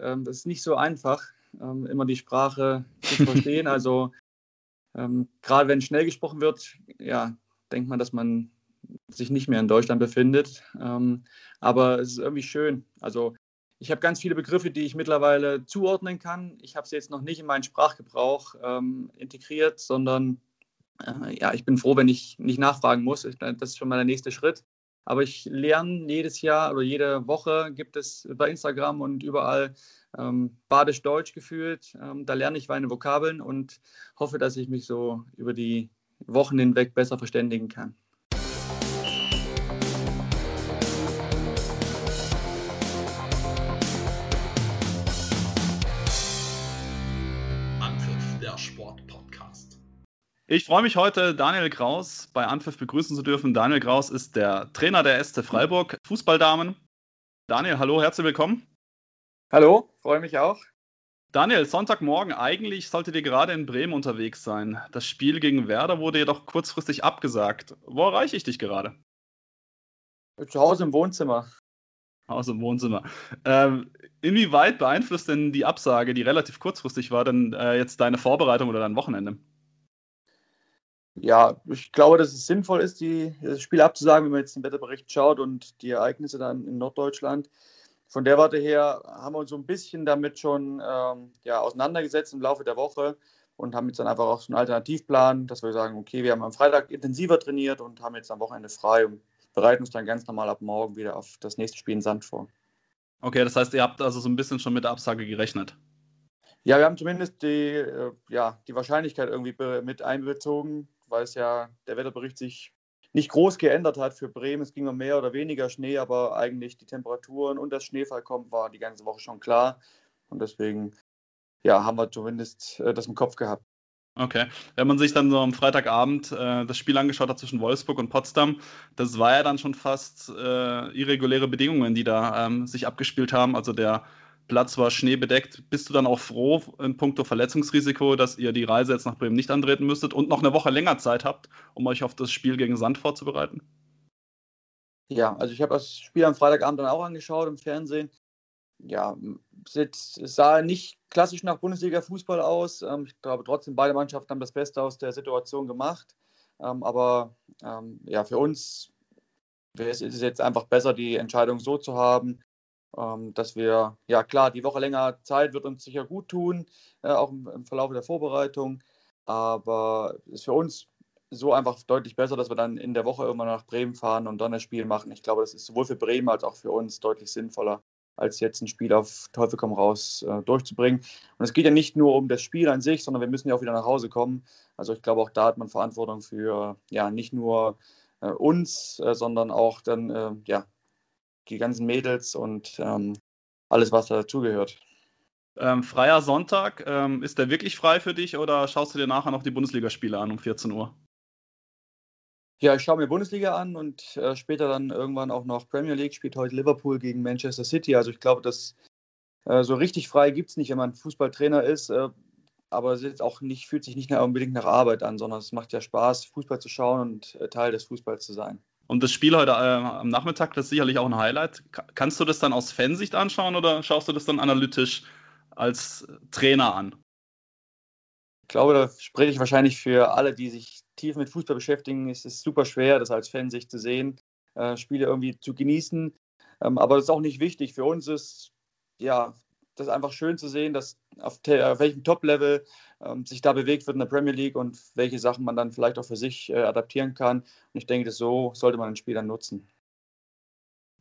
Ähm, das ist nicht so einfach, ähm, immer die Sprache zu verstehen. also ähm, gerade wenn schnell gesprochen wird, ja, denkt man, dass man sich nicht mehr in Deutschland befindet. Ähm, aber es ist irgendwie schön. Also ich habe ganz viele Begriffe, die ich mittlerweile zuordnen kann. Ich habe sie jetzt noch nicht in meinen Sprachgebrauch ähm, integriert, sondern äh, ja, ich bin froh, wenn ich nicht nachfragen muss. Das ist schon mal der nächste Schritt. Aber ich lerne jedes Jahr oder jede Woche gibt es bei Instagram und überall ähm, Badisch-Deutsch gefühlt. Ähm, da lerne ich meine Vokabeln und hoffe, dass ich mich so über die Wochen hinweg besser verständigen kann. Ich freue mich heute, Daniel Kraus bei Anpfiff begrüßen zu dürfen. Daniel Kraus ist der Trainer der SC Freiburg Fußballdamen. Daniel, hallo, herzlich willkommen. Hallo, freue mich auch. Daniel, Sonntagmorgen, eigentlich solltet ihr gerade in Bremen unterwegs sein. Das Spiel gegen Werder wurde jedoch kurzfristig abgesagt. Wo erreiche ich dich gerade? Zu Hause im Wohnzimmer. Hause im Wohnzimmer. Ähm, inwieweit beeinflusst denn die Absage, die relativ kurzfristig war, denn äh, jetzt deine Vorbereitung oder dein Wochenende? Ja, ich glaube, dass es sinnvoll ist, die, das Spiel abzusagen, wenn man jetzt den Wetterbericht schaut und die Ereignisse dann in Norddeutschland. Von der Warte her haben wir uns so ein bisschen damit schon ähm, ja, auseinandergesetzt im Laufe der Woche und haben jetzt dann einfach auch so einen Alternativplan, dass wir sagen, okay, wir haben am Freitag intensiver trainiert und haben jetzt am Wochenende frei und bereiten uns dann ganz normal ab morgen wieder auf das nächste Spiel in Sand vor. Okay, das heißt, ihr habt also so ein bisschen schon mit der Absage gerechnet. Ja, wir haben zumindest die, äh, ja, die Wahrscheinlichkeit irgendwie mit einbezogen, weil es ja der Wetterbericht sich nicht groß geändert hat für Bremen. Es ging um mehr oder weniger Schnee, aber eigentlich die Temperaturen und das Schneefall kommt, war die ganze Woche schon klar. Und deswegen ja, haben wir zumindest äh, das im Kopf gehabt. Okay. Wenn man sich dann so am Freitagabend äh, das Spiel angeschaut hat zwischen Wolfsburg und Potsdam, das war ja dann schon fast äh, irreguläre Bedingungen, die da ähm, sich abgespielt haben. Also der Platz war schneebedeckt. Bist du dann auch froh in puncto Verletzungsrisiko, dass ihr die Reise jetzt nach Bremen nicht antreten müsstet und noch eine Woche länger Zeit habt, um euch auf das Spiel gegen Sand vorzubereiten? Ja, also ich habe das Spiel am Freitagabend dann auch angeschaut im Fernsehen. Ja, es sah nicht klassisch nach Bundesliga-Fußball aus. Ähm, ich glaube trotzdem, beide Mannschaften haben das Beste aus der Situation gemacht. Ähm, aber ähm, ja, für uns ist es jetzt einfach besser, die Entscheidung so zu haben, ähm, dass wir, ja klar, die Woche länger Zeit wird uns sicher gut tun, äh, auch im, im Verlauf der Vorbereitung. Aber es ist für uns so einfach deutlich besser, dass wir dann in der Woche irgendwann nach Bremen fahren und dann das Spiel machen. Ich glaube, das ist sowohl für Bremen als auch für uns deutlich sinnvoller, als jetzt ein Spiel auf Teufel komm raus äh, durchzubringen. Und es geht ja nicht nur um das Spiel an sich, sondern wir müssen ja auch wieder nach Hause kommen. Also ich glaube, auch da hat man Verantwortung für ja nicht nur äh, uns, äh, sondern auch dann äh, ja die ganzen Mädels und ähm, alles, was dazugehört. Ähm, freier Sonntag, ähm, ist der wirklich frei für dich oder schaust du dir nachher noch die Bundesligaspiele an um 14 Uhr? Ja, ich schaue mir Bundesliga an und äh, später dann irgendwann auch noch Premier League. Spielt heute Liverpool gegen Manchester City. Also ich glaube, dass äh, so richtig frei gibt es nicht, wenn man Fußballtrainer ist. Äh, aber es ist auch nicht, fühlt sich nicht unbedingt nach Arbeit an, sondern es macht ja Spaß, Fußball zu schauen und äh, Teil des Fußballs zu sein. Und das Spiel heute äh, am Nachmittag, das ist sicherlich auch ein Highlight. Kannst du das dann aus Fansicht anschauen oder schaust du das dann analytisch als Trainer an? Ich glaube, da spreche ich wahrscheinlich für alle, die sich tief mit Fußball beschäftigen. Es ist super schwer, das als Fansicht zu sehen, äh, Spiele irgendwie zu genießen. Ähm, aber das ist auch nicht wichtig. Für uns ist ja das ist einfach schön zu sehen, dass auf, auf welchem Top-Level ähm, sich da bewegt wird in der Premier League und welche Sachen man dann vielleicht auch für sich äh, adaptieren kann. Und ich denke, das so sollte man den Spielern nutzen.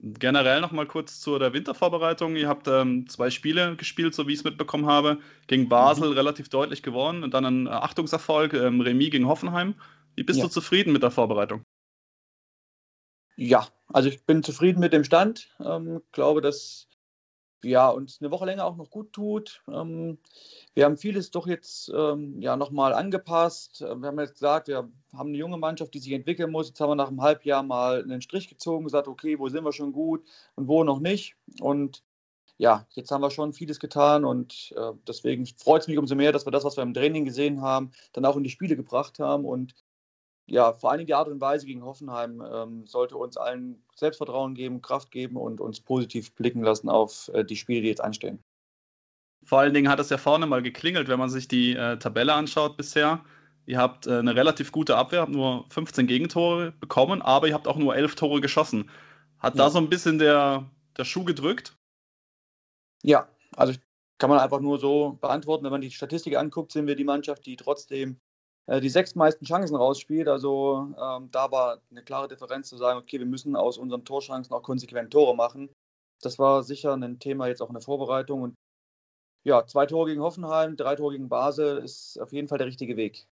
Generell noch mal kurz zu der Wintervorbereitung. Ihr habt ähm, zwei Spiele gespielt, so wie ich es mitbekommen habe. Gegen Basel mhm. relativ deutlich gewonnen und dann ein Achtungserfolg, ähm, Remis gegen Hoffenheim. Wie bist ja. du zufrieden mit der Vorbereitung? Ja, also ich bin zufrieden mit dem Stand. Ähm, glaube, dass ja, uns eine Woche länger auch noch gut tut. Ähm, wir haben vieles doch jetzt ähm, ja nochmal angepasst. Äh, wir haben jetzt gesagt, wir haben eine junge Mannschaft, die sich entwickeln muss. Jetzt haben wir nach einem Halbjahr mal einen Strich gezogen, gesagt, okay, wo sind wir schon gut und wo noch nicht. Und ja, jetzt haben wir schon vieles getan und äh, deswegen freut es mich umso mehr, dass wir das, was wir im Training gesehen haben, dann auch in die Spiele gebracht haben und ja, vor allem die Art und Weise gegen Hoffenheim ähm, sollte uns allen Selbstvertrauen geben, Kraft geben und uns positiv blicken lassen auf äh, die Spiele, die jetzt anstehen. Vor allen Dingen hat es ja vorne mal geklingelt, wenn man sich die äh, Tabelle anschaut bisher. Ihr habt äh, eine relativ gute Abwehr, habt nur 15 Gegentore bekommen, aber ihr habt auch nur 11 Tore geschossen. Hat ja. da so ein bisschen der, der Schuh gedrückt? Ja, also kann man einfach nur so beantworten. Wenn man die Statistik anguckt, sind wir die Mannschaft, die trotzdem die sechs meisten Chancen rausspielt. Also ähm, da war eine klare Differenz zu sagen, okay, wir müssen aus unseren Torchancen auch konsequent Tore machen. Das war sicher ein Thema jetzt auch in der Vorbereitung. Und ja, zwei Tore gegen Hoffenheim, drei Tore gegen Basel ist auf jeden Fall der richtige Weg.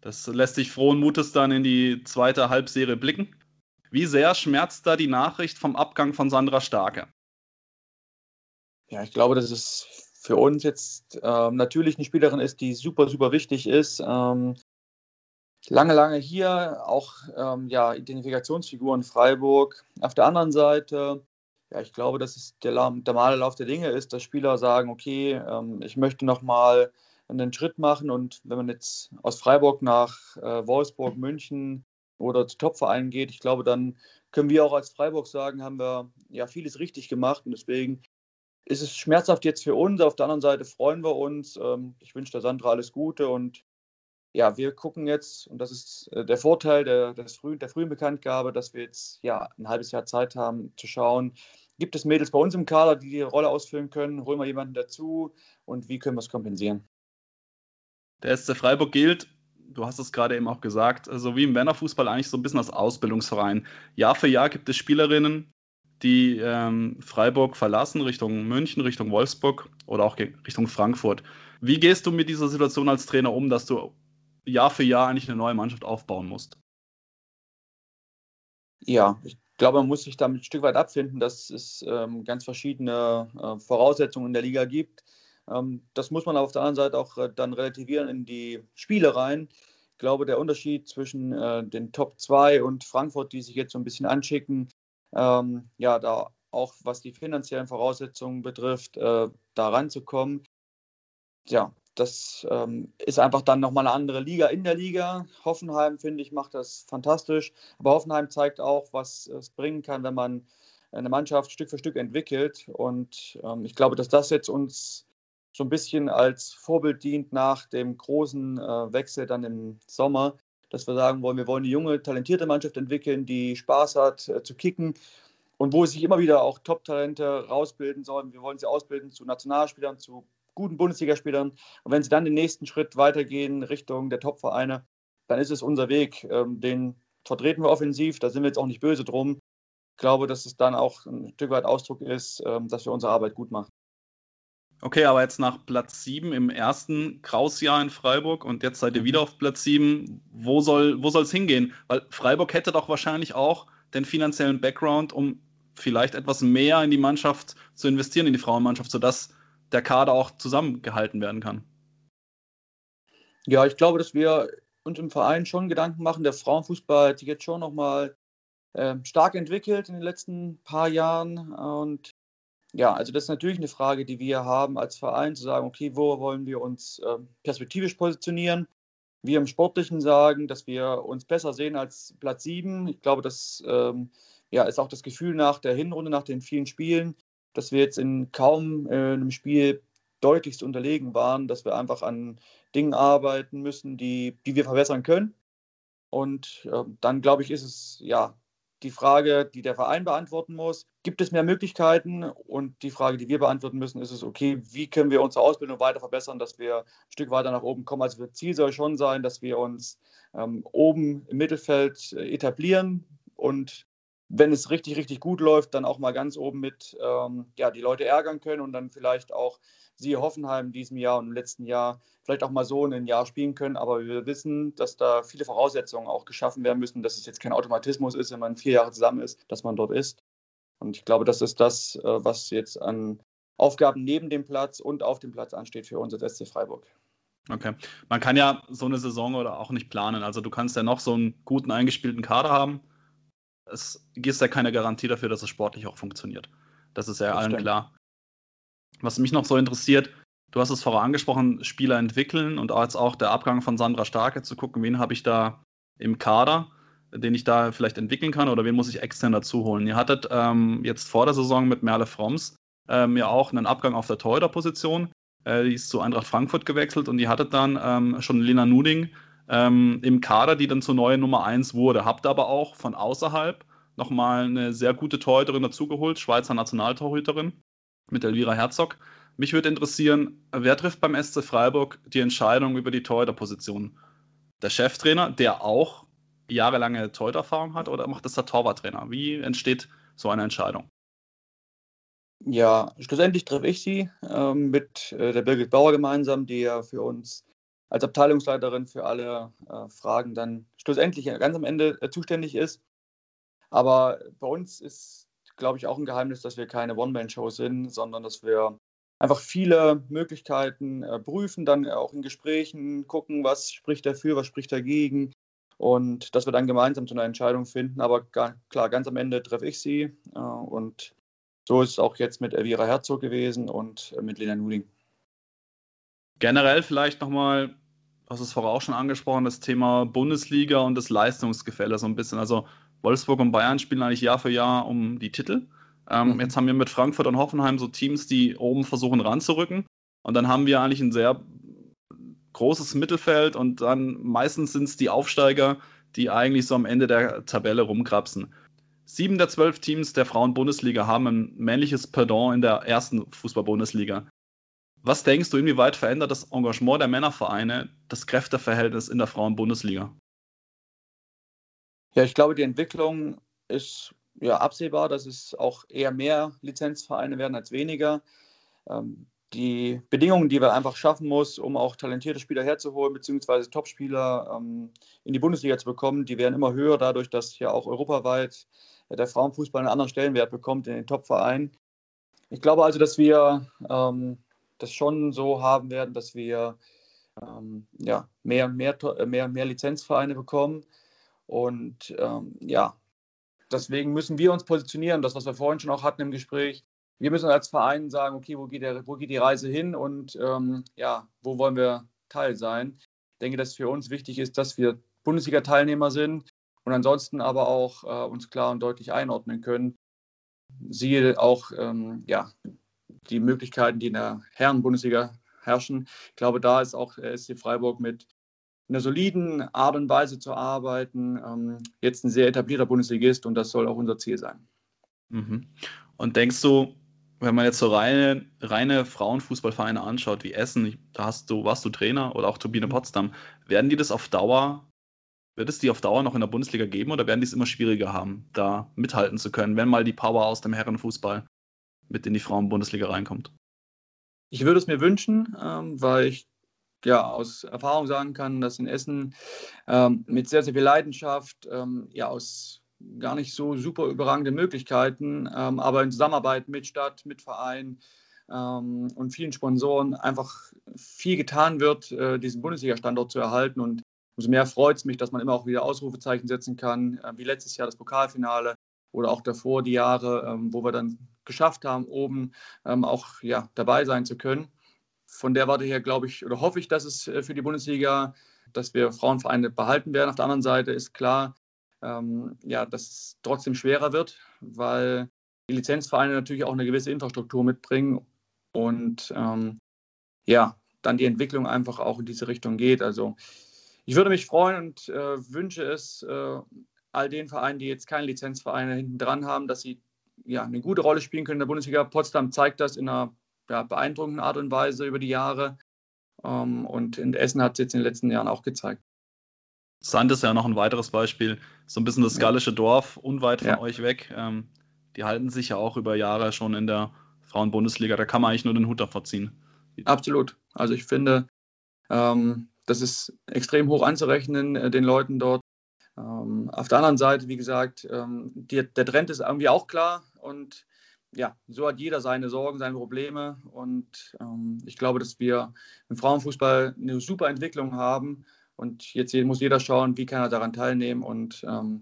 Das lässt sich frohen Mutes dann in die zweite Halbserie blicken. Wie sehr schmerzt da die Nachricht vom Abgang von Sandra Starke? Ja, ich glaube, dass es für uns jetzt ähm, natürlich eine Spielerin ist, die super, super wichtig ist. Ähm, lange, lange hier, auch ähm, ja, Identifikationsfigur in Freiburg. Auf der anderen Seite, ja, ich glaube, dass es der, normale Lauf der Dinge ist, dass Spieler sagen, okay, ähm, ich möchte nochmal einen Schritt machen und wenn man jetzt aus Freiburg nach äh, Wolfsburg, München oder zu Topvereinen geht, ich glaube, dann können wir auch als Freiburg sagen, haben wir ja vieles richtig gemacht und deswegen ist es schmerzhaft jetzt für uns. Auf der anderen Seite freuen wir uns. Ähm, ich wünsche der Sandra alles Gute und ja, wir gucken jetzt, und das ist äh, der Vorteil der, des frühen, der frühen Bekanntgabe, dass wir jetzt ja ein halbes Jahr Zeit haben zu schauen, gibt es Mädels bei uns im Kader, die die Rolle ausfüllen können, holen wir jemanden dazu und wie können wir es kompensieren. Der SC Freiburg gilt, du hast es gerade eben auch gesagt, so also wie im Männerfußball eigentlich so ein bisschen als Ausbildungsverein. Jahr für Jahr gibt es Spielerinnen, die ähm, Freiburg verlassen, Richtung München, Richtung Wolfsburg oder auch Richtung Frankfurt. Wie gehst du mit dieser Situation als Trainer um, dass du Jahr für Jahr eigentlich eine neue Mannschaft aufbauen musst? Ja, ich glaube, man muss sich damit ein Stück weit abfinden, dass es ähm, ganz verschiedene äh, Voraussetzungen in der Liga gibt. Ähm, das muss man auf der anderen Seite auch äh, dann relativieren in die Spiele rein. Ich glaube, der Unterschied zwischen äh, den Top 2 und Frankfurt, die sich jetzt so ein bisschen anschicken, ähm, ja, da auch was die finanziellen Voraussetzungen betrifft, äh, da ranzukommen. Ja, das ähm, ist einfach dann nochmal eine andere Liga in der Liga. Hoffenheim, finde ich, macht das fantastisch. Aber Hoffenheim zeigt auch, was es bringen kann, wenn man eine Mannschaft Stück für Stück entwickelt. Und ähm, ich glaube, dass das jetzt uns so ein bisschen als Vorbild dient nach dem großen äh, Wechsel dann im Sommer, dass wir sagen wollen, wir wollen eine junge, talentierte Mannschaft entwickeln, die Spaß hat äh, zu kicken und wo sich immer wieder auch Top-Talente rausbilden sollen. Wir wollen sie ausbilden zu Nationalspielern, zu guten Bundesligaspielern. Und wenn sie dann den nächsten Schritt weitergehen Richtung der Top-Vereine, dann ist es unser Weg. Ähm, den vertreten wir offensiv, da sind wir jetzt auch nicht böse drum. Ich glaube, dass es dann auch ein Stück weit Ausdruck ist, ähm, dass wir unsere Arbeit gut machen. Okay, aber jetzt nach Platz 7 im ersten Krausjahr in Freiburg und jetzt seid ihr wieder auf Platz 7. Wo soll wo es hingehen? Weil Freiburg hätte doch wahrscheinlich auch den finanziellen Background, um vielleicht etwas mehr in die Mannschaft zu investieren, in die Frauenmannschaft, sodass der Kader auch zusammengehalten werden kann. Ja, ich glaube, dass wir uns im Verein schon Gedanken machen. Der Frauenfußball hat sich jetzt schon nochmal äh, stark entwickelt in den letzten paar Jahren und ja, also das ist natürlich eine Frage, die wir haben als Verein, zu sagen, okay, wo wollen wir uns äh, perspektivisch positionieren? Wir im Sportlichen sagen, dass wir uns besser sehen als Platz 7. Ich glaube, das ähm, ja, ist auch das Gefühl nach der Hinrunde, nach den vielen Spielen, dass wir jetzt in kaum äh, einem Spiel deutlichst unterlegen waren, dass wir einfach an Dingen arbeiten müssen, die, die wir verbessern können. Und äh, dann, glaube ich, ist es ja die Frage, die der Verein beantworten muss, gibt es mehr Möglichkeiten? Und die Frage, die wir beantworten müssen, ist es, okay, wie können wir unsere Ausbildung weiter verbessern, dass wir ein Stück weiter nach oben kommen? Also das Ziel soll schon sein, dass wir uns ähm, oben im Mittelfeld äh, etablieren und wenn es richtig, richtig gut läuft, dann auch mal ganz oben mit ähm, ja, die Leute ärgern können und dann vielleicht auch sie Hoffenheim in diesem Jahr und im letzten Jahr vielleicht auch mal so in ein Jahr spielen können. Aber wir wissen, dass da viele Voraussetzungen auch geschaffen werden müssen, dass es jetzt kein Automatismus ist, wenn man vier Jahre zusammen ist, dass man dort ist. Und ich glaube, das ist das, äh, was jetzt an Aufgaben neben dem Platz und auf dem Platz ansteht für uns als SC Freiburg. Okay. Man kann ja so eine Saison oder auch nicht planen. Also du kannst ja noch so einen guten eingespielten Kader haben. Es gibt ja keine Garantie dafür, dass es sportlich auch funktioniert. Das ist ja das allen stimmt. klar. Was mich noch so interessiert, du hast es vorher angesprochen, Spieler entwickeln und jetzt auch der Abgang von Sandra Starke zu gucken, wen habe ich da im Kader, den ich da vielleicht entwickeln kann oder wen muss ich extern dazu holen. Ihr hattet ähm, jetzt vor der Saison mit Merle Fromms ähm, ja auch einen Abgang auf der Torhüter-Position. Äh, die ist zu Eintracht Frankfurt gewechselt und die hatte dann ähm, schon Lena Nuding ähm, im Kader, die dann zur neuen Nummer 1 wurde. Habt aber auch von außerhalb nochmal eine sehr gute Torhüterin dazugeholt, Schweizer Nationaltorhüterin mit Elvira Herzog. Mich würde interessieren, wer trifft beim SC Freiburg die Entscheidung über die Torhüterposition? Der Cheftrainer, der auch jahrelange Torhütererfahrung hat, oder macht das der Torwarttrainer? Wie entsteht so eine Entscheidung? Ja, schlussendlich treffe ich sie ähm, mit äh, der Birgit Bauer gemeinsam, die ja für uns als Abteilungsleiterin für alle äh, Fragen dann schlussendlich ganz am Ende äh, zuständig ist. Aber bei uns ist, glaube ich, auch ein Geheimnis, dass wir keine One-Man-Show sind, sondern dass wir einfach viele Möglichkeiten äh, prüfen, dann auch in Gesprächen gucken, was spricht dafür, was spricht dagegen und dass wir dann gemeinsam zu einer Entscheidung finden. Aber klar, ganz am Ende treffe ich sie äh, und so ist es auch jetzt mit Elvira Herzog gewesen und äh, mit Lena Nuding. Generell vielleicht nochmal, hast es vorher auch schon angesprochen, das Thema Bundesliga und das Leistungsgefälle so ein bisschen. Also Wolfsburg und Bayern spielen eigentlich Jahr für Jahr um die Titel. Ähm, mhm. Jetzt haben wir mit Frankfurt und Hoffenheim so Teams, die oben versuchen ranzurücken. Und dann haben wir eigentlich ein sehr großes Mittelfeld und dann meistens sind es die Aufsteiger, die eigentlich so am Ende der Tabelle rumkrapsen. Sieben der zwölf Teams der Frauen-Bundesliga haben ein männliches Pardon in der ersten Fußball-Bundesliga. Was denkst du, inwieweit verändert das Engagement der Männervereine das Kräfteverhältnis in der Frauen-Bundesliga? Ja, ich glaube, die Entwicklung ist ja absehbar, dass es auch eher mehr Lizenzvereine werden als weniger. Ähm, die Bedingungen, die wir einfach schaffen muss, um auch talentierte Spieler herzuholen, beziehungsweise Topspieler ähm, in die Bundesliga zu bekommen, die werden immer höher, dadurch, dass ja auch europaweit der Frauenfußball einen anderen Stellenwert bekommt in den Topvereinen. Ich glaube also, dass wir ähm, das schon so haben werden, dass wir ähm, ja, mehr, mehr, mehr, mehr Lizenzvereine bekommen. Und ähm, ja, deswegen müssen wir uns positionieren, das, was wir vorhin schon auch hatten im Gespräch. Wir müssen als Verein sagen, okay, wo geht, der, wo geht die Reise hin und ähm, ja, wo wollen wir Teil sein? Ich denke, dass für uns wichtig ist, dass wir Bundesliga-Teilnehmer sind und ansonsten aber auch äh, uns klar und deutlich einordnen können. Siehe auch ähm, ja, die Möglichkeiten, die in der Herren-Bundesliga herrschen. Ich glaube, da ist auch der SC Freiburg mit einer soliden Art und Weise zu arbeiten, ähm, jetzt ein sehr etablierter Bundesligist und das soll auch unser Ziel sein. Mhm. Und denkst du, wenn man jetzt so reine, reine Frauenfußballvereine anschaut, wie Essen, da hast du, warst du Trainer oder auch Turbine. Potsdam, werden die das auf Dauer wird es die auf Dauer noch in der Bundesliga geben oder werden die es immer schwieriger haben, da mithalten zu können, wenn mal die Power aus dem Herrenfußball mit in die Frauen-Bundesliga reinkommt? Ich würde es mir wünschen, ähm, weil ich ja aus Erfahrung sagen kann, dass in Essen ähm, mit sehr, sehr viel Leidenschaft, ähm, ja aus gar nicht so super überragenden Möglichkeiten, ähm, aber in Zusammenarbeit mit Stadt, mit Verein ähm, und vielen Sponsoren einfach viel getan wird, äh, diesen Bundesliga-Standort zu erhalten und umso mehr freut es mich, dass man immer auch wieder Ausrufezeichen setzen kann, äh, wie letztes Jahr das Pokalfinale oder auch davor die Jahre, ähm, wo wir dann geschafft haben, oben ähm, auch ja, dabei sein zu können. Von der Warte her glaube ich oder hoffe ich, dass es äh, für die Bundesliga, dass wir Frauenvereine behalten werden. Auf der anderen Seite ist klar, ähm, ja, dass es trotzdem schwerer wird, weil die Lizenzvereine natürlich auch eine gewisse Infrastruktur mitbringen und ähm, ja, dann die Entwicklung einfach auch in diese Richtung geht. Also ich würde mich freuen und äh, wünsche es äh, all den Vereinen, die jetzt keine Lizenzvereine hinten dran haben, dass sie ja, eine gute Rolle spielen können in der Bundesliga. Potsdam zeigt das in einer ja, beeindruckenden Art und Weise über die Jahre. Ähm, und in Essen hat es jetzt in den letzten Jahren auch gezeigt. Sand ist ja noch ein weiteres Beispiel. So ein bisschen das gallische Dorf, unweit von ja. euch weg. Ähm, die halten sich ja auch über Jahre schon in der Frauenbundesliga. Da kann man eigentlich nur den Hut davor ziehen. Absolut. Also ich finde, ähm, das ist extrem hoch anzurechnen, äh, den Leuten dort. Ähm, auf der anderen Seite, wie gesagt, ähm, die, der Trend ist irgendwie auch klar und ja, so hat jeder seine Sorgen, seine Probleme und ähm, ich glaube, dass wir im Frauenfußball eine super Entwicklung haben und jetzt muss jeder schauen, wie kann er daran teilnehmen und ähm,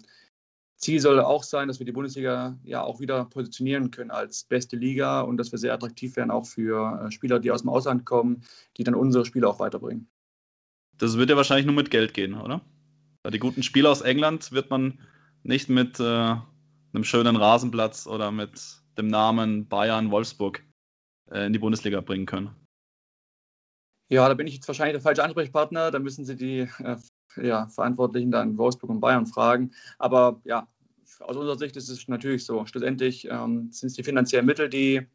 Ziel soll auch sein, dass wir die Bundesliga ja auch wieder positionieren können als beste Liga und dass wir sehr attraktiv werden auch für äh, Spieler, die aus dem Ausland kommen, die dann unsere Spiele auch weiterbringen. Das wird ja wahrscheinlich nur mit Geld gehen, oder? Weil die guten Spieler aus England wird man nicht mit äh, einem schönen Rasenplatz oder mit dem Namen Bayern Wolfsburg äh, in die Bundesliga bringen können? Ja, da bin ich jetzt wahrscheinlich der falsche Ansprechpartner. Da müssen Sie die äh, ja, Verantwortlichen da in Wolfsburg und Bayern fragen. Aber ja, aus unserer Sicht ist es natürlich so. Schlussendlich ähm, sind es die finanziellen Mittel, die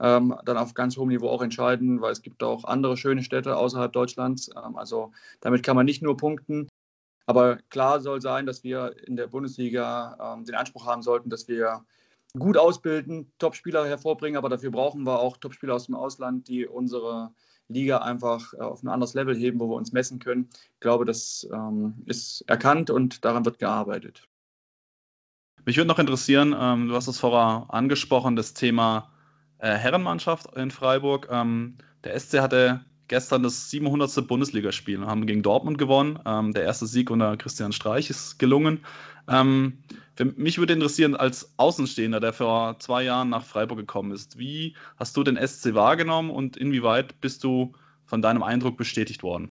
ähm, dann auf ganz hohem Niveau auch entscheiden, weil es gibt auch andere schöne Städte außerhalb Deutschlands. Ähm, also damit kann man nicht nur punkten. Aber klar soll sein, dass wir in der Bundesliga ähm, den Anspruch haben sollten, dass wir gut ausbilden, Top-Spieler hervorbringen, aber dafür brauchen wir auch Top-Spieler aus dem Ausland, die unsere Liga einfach äh, auf ein anderes Level heben, wo wir uns messen können. Ich glaube, das ähm, ist erkannt und daran wird gearbeitet. Mich würde noch interessieren, ähm, du hast es vorher angesprochen, das Thema äh, Herrenmannschaft in Freiburg. Ähm, der SC hatte gestern das 700. Bundesligaspiel, haben gegen Dortmund gewonnen. Ähm, der erste Sieg unter Christian Streich ist gelungen. Ähm, mich würde interessieren, als Außenstehender, der vor zwei Jahren nach Freiburg gekommen ist, wie hast du den SC wahrgenommen und inwieweit bist du von deinem Eindruck bestätigt worden?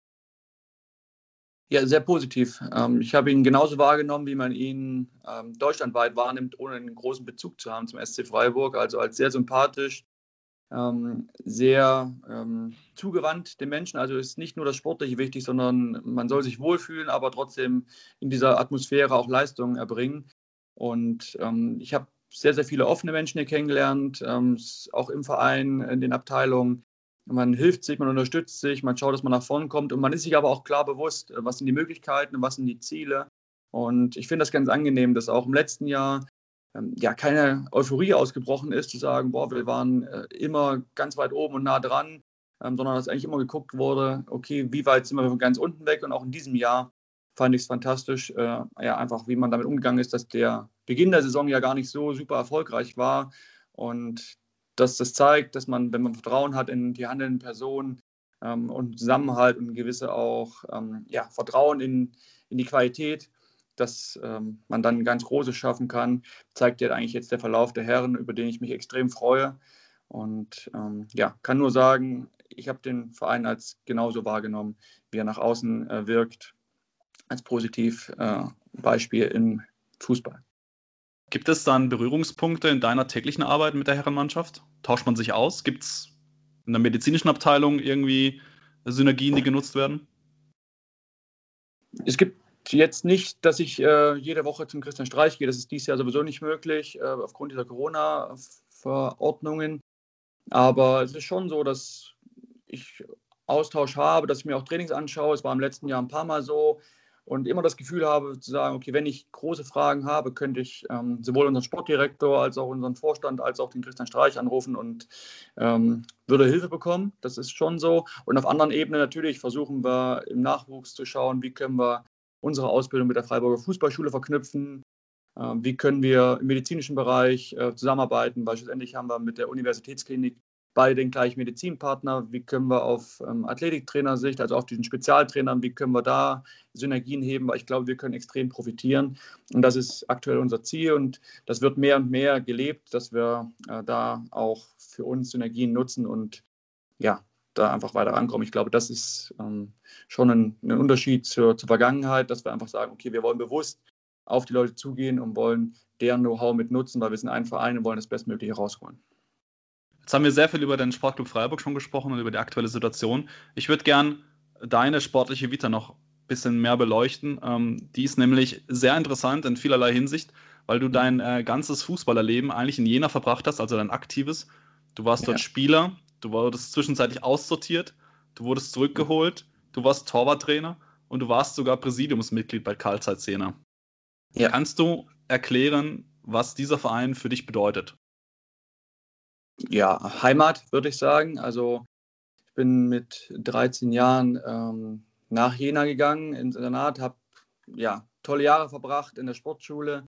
Ja, sehr positiv. Ähm, ich habe ihn genauso wahrgenommen, wie man ihn ähm, deutschlandweit wahrnimmt, ohne einen großen Bezug zu haben zum SC Freiburg. Also als sehr sympathisch, ähm, sehr ähm, zugewandt den Menschen. Also ist nicht nur das Sportliche wichtig, sondern man soll sich wohlfühlen, aber trotzdem in dieser Atmosphäre auch Leistungen erbringen. Und ähm, ich habe sehr, sehr viele offene Menschen hier kennengelernt, ähm, auch im Verein, in den Abteilungen. Man hilft sich, man unterstützt sich, man schaut, dass man nach vorne kommt und man ist sich aber auch klar bewusst, äh, was sind die Möglichkeiten, was sind die Ziele. Und ich finde das ganz angenehm, dass auch im letzten Jahr ja keine Euphorie ausgebrochen ist, zu sagen, boah, wir waren äh, immer ganz weit oben und nah dran, ähm, sondern dass eigentlich immer geguckt wurde, okay, wie weit sind wir von ganz unten weg? Und auch in diesem Jahr fand ich es fantastisch, äh, ja, einfach wie man damit umgegangen ist, dass der Beginn der Saison ja gar nicht so super erfolgreich war. Und dass das zeigt, dass man, wenn man Vertrauen hat in die handelnden Personen ähm, und Zusammenhalt und gewisse auch ähm, ja, Vertrauen in, in die Qualität, dass ähm, man dann ganz Großes schaffen kann, zeigt ja eigentlich jetzt der Verlauf der Herren, über den ich mich extrem freue. Und ähm, ja, kann nur sagen, ich habe den Verein als genauso wahrgenommen, wie er nach außen äh, wirkt, als positiv äh, Beispiel im Fußball. Gibt es dann Berührungspunkte in deiner täglichen Arbeit mit der Herrenmannschaft? Tauscht man sich aus? Gibt es in der medizinischen Abteilung irgendwie Synergien, die genutzt werden? Es gibt jetzt nicht, dass ich äh, jede Woche zum Christian Streich gehe. Das ist dieses Jahr sowieso nicht möglich, äh, aufgrund dieser Corona-Verordnungen. Aber es ist schon so, dass ich Austausch habe, dass ich mir auch Trainings anschaue. Es war im letzten Jahr ein paar Mal so und immer das Gefühl habe zu sagen, okay, wenn ich große Fragen habe, könnte ich ähm, sowohl unseren Sportdirektor als auch unseren Vorstand als auch den Christian Streich anrufen und ähm, würde Hilfe bekommen. Das ist schon so. Und auf anderen Ebenen natürlich versuchen wir im Nachwuchs zu schauen, wie können wir unsere Ausbildung mit der Freiburger Fußballschule verknüpfen. Äh, wie können wir im medizinischen Bereich äh, zusammenarbeiten? Beispielsweise haben wir mit der Universitätsklinik beide den gleichen Medizinpartner. Wie können wir auf ähm, Athletiktrainersicht, also auf diesen Spezialtrainern, wie können wir da Synergien heben? Weil ich glaube, wir können extrem profitieren. Und das ist aktuell unser Ziel. Und das wird mehr und mehr gelebt, dass wir äh, da auch für uns Synergien nutzen und ja, da einfach weiter rankommen. Ich glaube, das ist ähm, schon ein, ein Unterschied zur, zur Vergangenheit, dass wir einfach sagen, okay, wir wollen bewusst auf die Leute zugehen und wollen deren Know-how mit nutzen, weil wir sind ein Verein und wollen das Bestmögliche rausholen. Jetzt haben wir sehr viel über den Sportclub Freiburg schon gesprochen und über die aktuelle Situation. Ich würde gern deine sportliche Vita noch ein bisschen mehr beleuchten. Ähm, die ist nämlich sehr interessant in vielerlei Hinsicht, weil du dein äh, ganzes Fußballerleben eigentlich in Jena verbracht hast, also dein aktives. Du warst dort ja. Spieler, du wurdest zwischenzeitlich aussortiert, du wurdest zurückgeholt, du warst Torwarttrainer und du warst sogar Präsidiumsmitglied bei Karl Zeiss Jena. Ja. Kannst du erklären, was dieser Verein für dich bedeutet? ja, Heimat, würde ich sagen. Also ich bin mit 13 Jahren ähm, nach Jena gegangen ins Internat, habe ja, tolle Jahre verbracht in der Sportschule,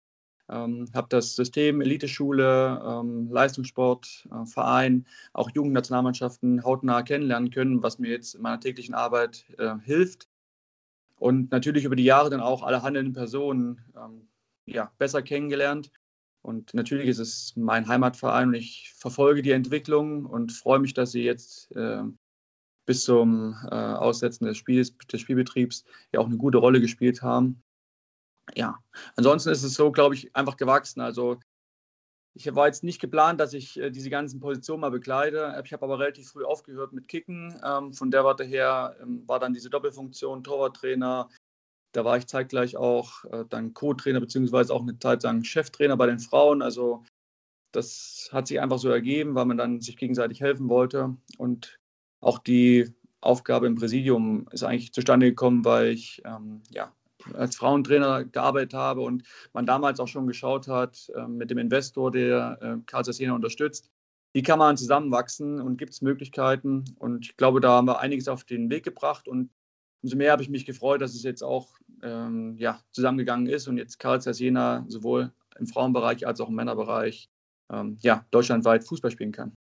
ähm, habe das System Eliteschule, ähm, Leistungssport, äh, Verein, auch Jugendnationalmannschaften hautnah kennenlernen können, was mir jetzt in meiner täglichen Arbeit äh, hilft. Und natürlich über die Jahre dann auch alle handelnden Personen ähm, ja, besser kennengelernt und natürlich ist es mein Heimatverein und ich verfolge die Entwicklung und freue mich, dass sie jetzt äh, bis zum äh, Aussetzen des, Spiels, des Spielbetriebs ja auch eine gute Rolle gespielt haben. Ja, ansonsten ist es so, glaube ich, einfach gewachsen. Also ich war jetzt nicht geplant, dass ich äh, diese ganzen Positionen mal bekleide. Ich habe aber relativ früh aufgehört mit Kicken. Ähm, von der Warte her ähm, war dann diese Doppelfunktion Torwarttrainer. Da war ich zeitgleich auch äh, dann Co-Trainer beziehungsweise auch eine Zeit lang Cheftrainer bei den Frauen. Also das hat sich einfach so ergeben, weil man dann sich gegenseitig helfen wollte. Und auch die Aufgabe im Präsidium ist eigentlich zustande gekommen, weil ich ähm, ja, als Frauentrainer gearbeitet habe und man damals auch schon geschaut hat äh, mit dem Investor, der äh, Karl Sassena unterstützt, wie kann man zusammenwachsen und gibt es Möglichkeiten. Und ich glaube, da haben wir einiges auf den Weg gebracht und umso mehr habe ich mich gefreut, dass es jetzt auch ähm, ja, zusammengegangen ist und jetzt Karl Sassena sowohl im Frauenbereich als auch im Männerbereich ähm, ja, deutschlandweit Fußball spielen kann.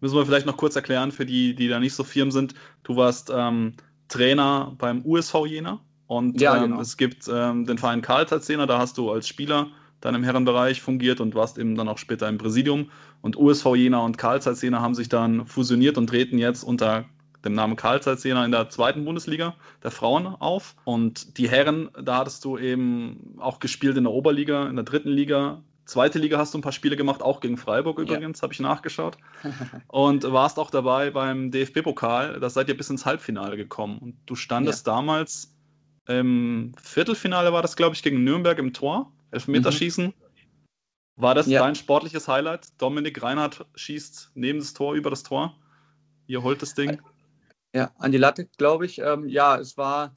Müssen wir vielleicht noch kurz erklären für die, die da nicht so firm sind. Du warst ähm, Trainer beim USV Jena und ja, ähm, genau. es gibt ähm, den Verein Karlsruhe, da hast du als Spieler dann im Herrenbereich fungiert und warst eben dann auch später im Präsidium. Und USV Jena und Karlsruhe haben sich dann fusioniert und treten jetzt unter dem Namen Karlsruhe in der zweiten Bundesliga der Frauen auf. Und die Herren, da hattest du eben auch gespielt in der Oberliga, in der dritten Liga, Zweite Liga hast du ein paar Spiele gemacht, auch gegen Freiburg übrigens, ja. habe ich nachgeschaut. Und warst auch dabei beim DFB-Pokal. Da seid ihr bis ins Halbfinale gekommen. Und du standest ja. damals im Viertelfinale, war das, glaube ich, gegen Nürnberg im Tor. Elfmeterschießen. Mhm. War das ja. dein sportliches Highlight? Dominik Reinhardt schießt neben das Tor, über das Tor. Ihr holt das Ding. Ja, an die Latte, glaube ich. Ähm, ja, es war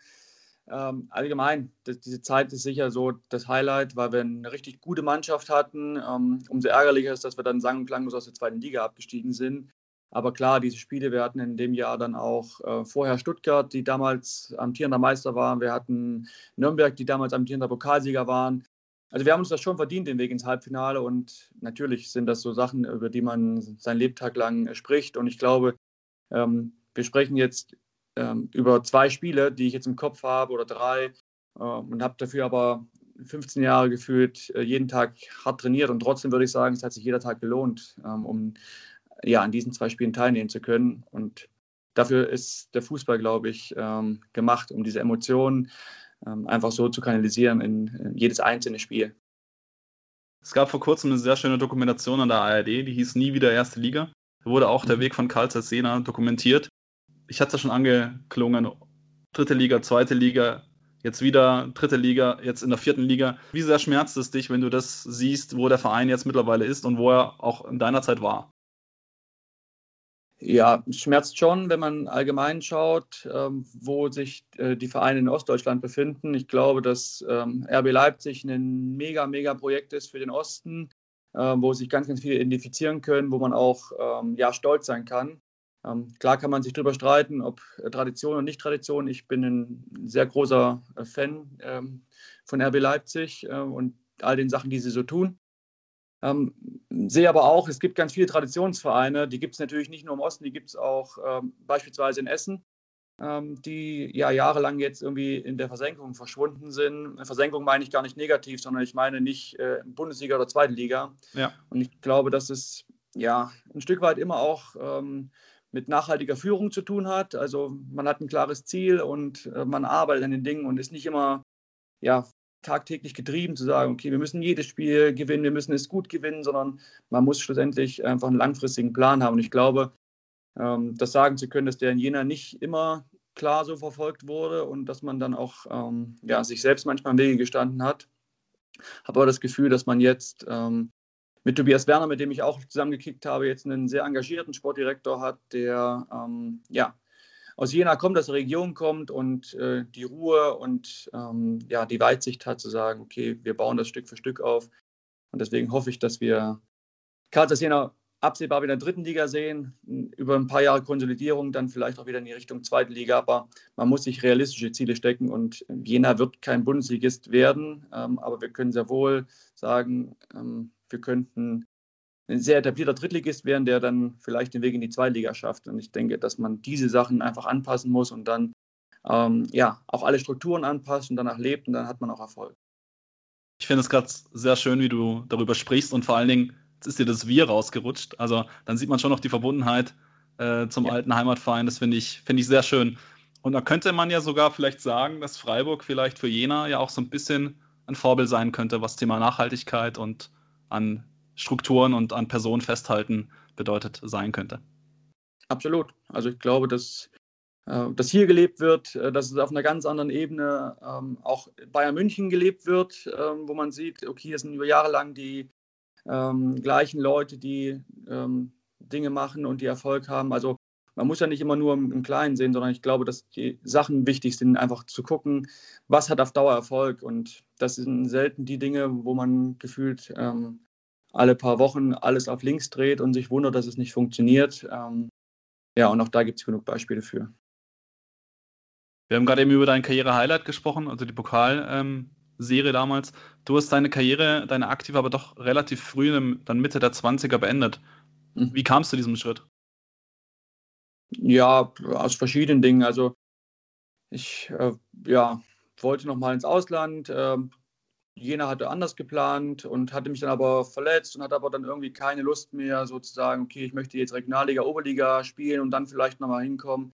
ähm, allgemein, das, diese Zeit ist sicher so das Highlight, weil wir eine richtig gute Mannschaft hatten. Ähm, umso ärgerlicher ist, dass wir dann sang- und klanglos aus der zweiten Liga abgestiegen sind. Aber klar, diese Spiele, wir hatten in dem Jahr dann auch äh, vorher Stuttgart, die damals amtierender Meister waren. Wir hatten Nürnberg, die damals amtierender Pokalsieger waren. Also wir haben uns das schon verdient, den Weg ins Halbfinale. Und natürlich sind das so Sachen, über die man sein Lebtag lang spricht. Und ich glaube, ähm, wir sprechen jetzt ähm, über zwei Spiele, die ich jetzt im Kopf habe oder drei äh, und habe dafür aber 15 Jahre gefühlt äh, jeden Tag hart trainiert und trotzdem würde ich sagen, es hat sich jeder Tag gelohnt, ähm, um ja an diesen zwei Spielen teilnehmen zu können und dafür ist der Fußball, glaube ich, ähm, gemacht, um diese Emotionen ähm, einfach so zu kanalisieren in, in jedes einzelne Spiel. Es gab vor kurzem eine sehr schöne Dokumentation an der ARD, die hieß Nie wieder Erste Liga. Da wurde auch der mhm. Weg von Karl Sena dokumentiert ich hatte es ja schon angeklungen, dritte Liga, zweite Liga, jetzt wieder dritte Liga, jetzt in der vierten Liga. Wie sehr schmerzt es dich, wenn du das siehst, wo der Verein jetzt mittlerweile ist und wo er auch in deiner Zeit war? Ja, schmerzt schon, wenn man allgemein schaut, ähm, wo sich äh, die Vereine in Ostdeutschland befinden. Ich glaube, dass ähm, RB Leipzig ein mega, mega Projekt ist für den Osten, äh, wo sich ganz, ganz viele identifizieren können, wo man auch ähm, ja, stolz sein kann. Ähm, klar kann man sich darüber streiten, ob äh, Tradition oder nicht Tradition. Ich bin ein sehr großer äh, Fan ähm, von RB Leipzig und all den Sachen, die sie so tun. Ähm, sehe aber auch, es gibt ganz viele Traditionsvereine, die gibt es natürlich nicht nur im Osten, die gibt es auch ähm, beispielsweise in Essen, ähm, die ja jahrelang jetzt irgendwie in der Versenkung verschwunden sind. Versenkung meine ich gar nicht negativ, sondern ich meine nicht äh, Bundesliga oder Zweite Liga. Ja. Und ich glaube, dass es ja ein Stück weit immer auch ähm, mit nachhaltiger Führung zu tun hat. Also man hat ein klares Ziel und äh, man arbeitet an den Dingen und ist nicht immer ja, tagtäglich getrieben zu sagen, okay, wir müssen jedes Spiel gewinnen, wir müssen es gut gewinnen, sondern man muss schlussendlich einfach einen langfristigen Plan haben. Und ich glaube, ähm, das sagen zu können, dass der in Jena nicht immer klar so verfolgt wurde und dass man dann auch ähm, ja, sich selbst manchmal im Wege gestanden hat. Habe aber das Gefühl, dass man jetzt ähm, mit Tobias Werner, mit dem ich auch zusammengekickt habe, jetzt einen sehr engagierten Sportdirektor hat, der ähm, ja, aus Jena kommt, aus der Region kommt und äh, die Ruhe und ähm, ja, die Weitsicht hat zu sagen, okay, wir bauen das Stück für Stück auf. Und deswegen hoffe ich, dass wir Karl Jena absehbar wieder in der dritten Liga sehen, über ein paar Jahre Konsolidierung, dann vielleicht auch wieder in die Richtung zweite Liga. Aber man muss sich realistische Ziele stecken und Jena wird kein Bundesligist werden. Ähm, aber wir können sehr wohl sagen, ähm, wir könnten ein sehr etablierter Drittligist werden, der dann vielleicht den Weg in die Zweitliga schafft. Und ich denke, dass man diese Sachen einfach anpassen muss und dann ähm, ja auch alle Strukturen anpasst und danach lebt und dann hat man auch Erfolg. Ich finde es gerade sehr schön, wie du darüber sprichst und vor allen Dingen jetzt ist dir das Wir rausgerutscht. Also dann sieht man schon noch die Verbundenheit äh, zum ja. alten Heimatverein. Das finde ich, find ich sehr schön. Und da könnte man ja sogar vielleicht sagen, dass Freiburg vielleicht für Jena ja auch so ein bisschen ein Vorbild sein könnte, was Thema Nachhaltigkeit und an Strukturen und an Personen festhalten bedeutet sein könnte. Absolut. Also ich glaube, dass, äh, dass hier gelebt wird, äh, dass es auf einer ganz anderen Ebene ähm, auch Bayern München gelebt wird, ähm, wo man sieht, okay, hier sind über Jahre lang die ähm, gleichen Leute, die ähm, Dinge machen und die Erfolg haben. Also man muss ja nicht immer nur im, Kleinen sehen, sondern ich glaube, dass die Sachen wichtig sind, einfach zu gucken, was hat auf Dauer Erfolg. Und das sind selten die Dinge, wo man gefühlt ähm, alle paar Wochen alles auf links dreht und sich wundert, dass es nicht funktioniert. Ähm, ja, und auch da gibt es genug Beispiele für. Wir haben gerade eben über dein Karriere-Highlight gesprochen, also die Pokalserie ähm, damals. Du hast deine Karriere, deine aktive, aber doch relativ früh, dann Mitte der 20er beendet. Mhm. Wie kamst du zu diesem Schritt? Ja, aus verschiedenen Dingen. Also ich äh, ja, wollte noch mal ins Ausland. Äh, Jena hatte anders geplant und hatte mich dann aber verletzt und hatte aber dann irgendwie keine Lust mehr, sozusagen, okay, ich möchte jetzt Regionalliga, Oberliga spielen und dann vielleicht nochmal hinkommen.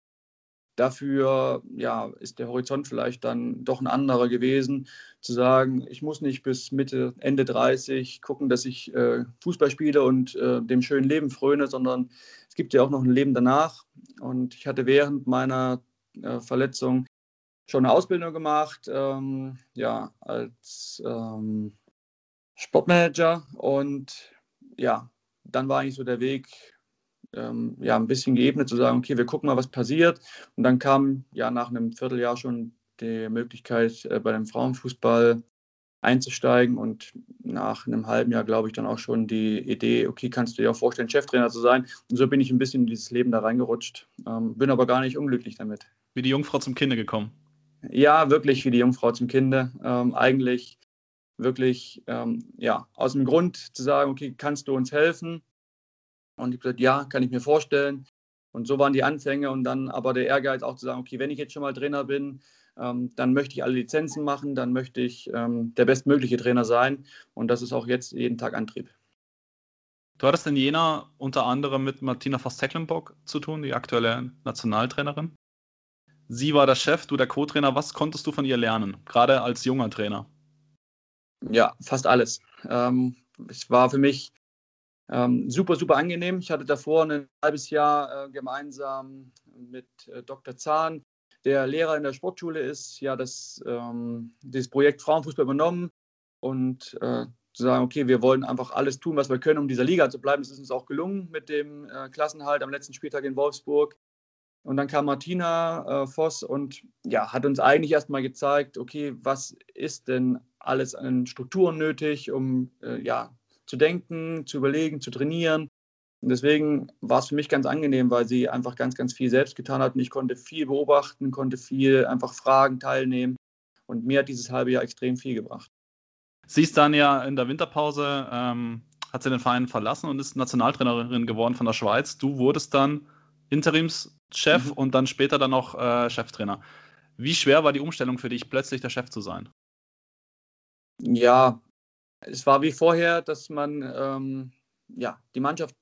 Dafür ja, ist der Horizont vielleicht dann doch ein anderer gewesen, zu sagen, ich muss nicht bis Mitte, Ende 30 gucken, dass ich äh, Fußball spiele und äh, dem schönen Leben fröne, sondern es gibt ja auch noch ein Leben danach. Und ich hatte während meiner äh, Verletzung schon eine Ausbildung gemacht, ähm, ja, als ähm, Sportmanager. Und ja, dann war eigentlich so der Weg, ähm, ja, ein bisschen geebnet zu sagen, okay, wir gucken mal, was passiert. Und dann kam ja nach einem Vierteljahr schon die Möglichkeit, äh, bei dem Frauenfußball einzusteigen und nach einem halben Jahr, glaube ich, dann auch schon die Idee, okay, kannst du dir auch vorstellen, Cheftrainer zu sein. Und so bin ich ein bisschen in dieses Leben da reingerutscht, ähm, bin aber gar nicht unglücklich damit. Wie die Jungfrau zum Kinde gekommen. Ja, wirklich wie die Jungfrau zum Kinde. Ähm, eigentlich wirklich, ähm, ja, aus dem Grund zu sagen, okay, kannst du uns helfen? Und ich habe gesagt, ja, kann ich mir vorstellen. Und so waren die Anfänge und dann aber der Ehrgeiz auch zu sagen, okay, wenn ich jetzt schon mal Trainer bin, ähm, dann möchte ich alle Lizenzen machen, dann möchte ich ähm, der bestmögliche Trainer sein. Und das ist auch jetzt jeden Tag Antrieb. Du hattest in Jena unter anderem mit Martina Voss-Tecklenburg zu tun, die aktuelle Nationaltrainerin. Sie war der Chef, du der Co-Trainer. Was konntest du von ihr lernen, gerade als junger Trainer? Ja, fast alles. Ähm, es war für mich ähm, super, super angenehm. Ich hatte davor ein halbes Jahr äh, gemeinsam mit äh, Dr. Zahn, der Lehrer in der Sportschule ist, ja das, ähm, dieses Projekt Frauenfußball übernommen und äh, zu sagen, okay, wir wollen einfach alles tun, was wir können, um dieser Liga zu bleiben. Das ist uns auch gelungen mit dem äh, Klassenhalt am letzten Spieltag in Wolfsburg. Und dann kam Martina äh, Voss und ja, hat uns eigentlich erstmal gezeigt, okay, was ist denn alles an Strukturen nötig, um äh, ja, zu denken, zu überlegen, zu trainieren. Und deswegen war es für mich ganz angenehm, weil sie einfach ganz, ganz viel selbst getan hat und ich konnte viel beobachten, konnte viel einfach fragen, teilnehmen. Und mir hat dieses halbe Jahr extrem viel gebracht. Sie ist dann ja in der Winterpause, ähm, hat sie den Verein verlassen und ist Nationaltrainerin geworden von der Schweiz. Du wurdest dann Interimschef mhm. und dann später dann auch äh, Cheftrainer. Wie schwer war die Umstellung für dich, plötzlich der Chef zu sein? Ja, es war wie vorher, dass man, ähm, ja, die Mannschaft